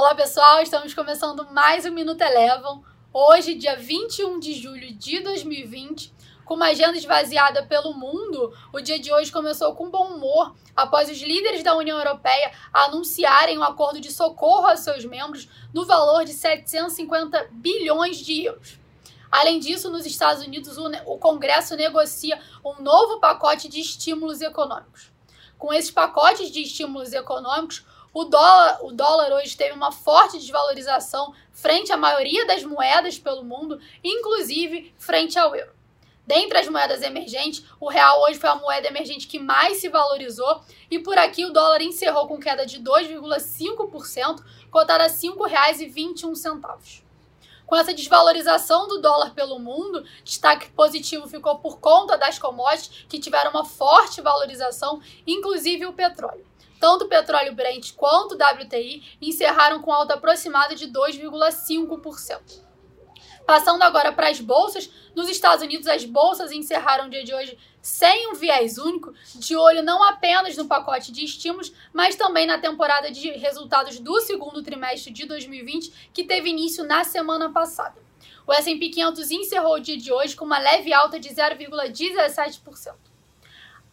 Olá pessoal, estamos começando mais um Minuto Elevam. Hoje, dia 21 de julho de 2020, com uma agenda esvaziada pelo mundo, o dia de hoje começou com bom humor após os líderes da União Europeia anunciarem um acordo de socorro aos seus membros no valor de 750 bilhões de euros. Além disso, nos Estados Unidos, o Congresso negocia um novo pacote de estímulos econômicos. Com esses pacotes de estímulos econômicos, o dólar, o dólar hoje teve uma forte desvalorização frente à maioria das moedas pelo mundo, inclusive frente ao euro. Dentre as moedas emergentes, o real hoje foi a moeda emergente que mais se valorizou e por aqui o dólar encerrou com queda de 2,5%, cotada a R$ 5,21. Com essa desvalorização do dólar pelo mundo, destaque positivo ficou por conta das commodities que tiveram uma forte valorização, inclusive o petróleo. Tanto o petróleo Brent quanto o WTI encerraram com alta aproximada de 2,5%. Passando agora para as bolsas, nos Estados Unidos as bolsas encerraram o dia de hoje sem um viés único, de olho não apenas no pacote de estímulos, mas também na temporada de resultados do segundo trimestre de 2020, que teve início na semana passada. O S&P 500 encerrou o dia de hoje com uma leve alta de 0,17%.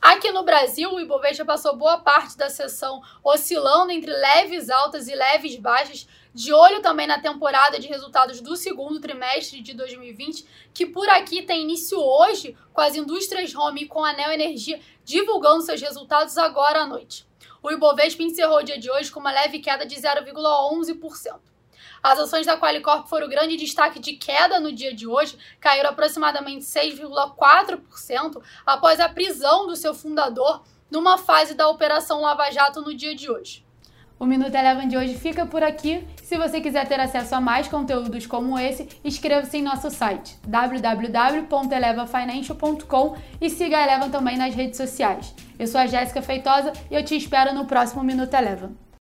Aqui no Brasil, o Ibovespa passou boa parte da sessão oscilando entre leves altas e leves baixas, de olho também na temporada de resultados do segundo trimestre de 2020, que por aqui tem início hoje com as indústrias home e com a Neo Energia divulgando seus resultados agora à noite. O Ibovespa encerrou o dia de hoje com uma leve queda de 0,11%. As ações da Qualicorp foram grande destaque de queda no dia de hoje, caíram aproximadamente 6,4% após a prisão do seu fundador numa fase da Operação Lava Jato no dia de hoje. O Minuto Eleven de hoje fica por aqui. Se você quiser ter acesso a mais conteúdos como esse, inscreva-se em nosso site www.elevafinancial.com e siga a Eleven também nas redes sociais. Eu sou a Jéssica Feitosa e eu te espero no próximo Minuto Eleven.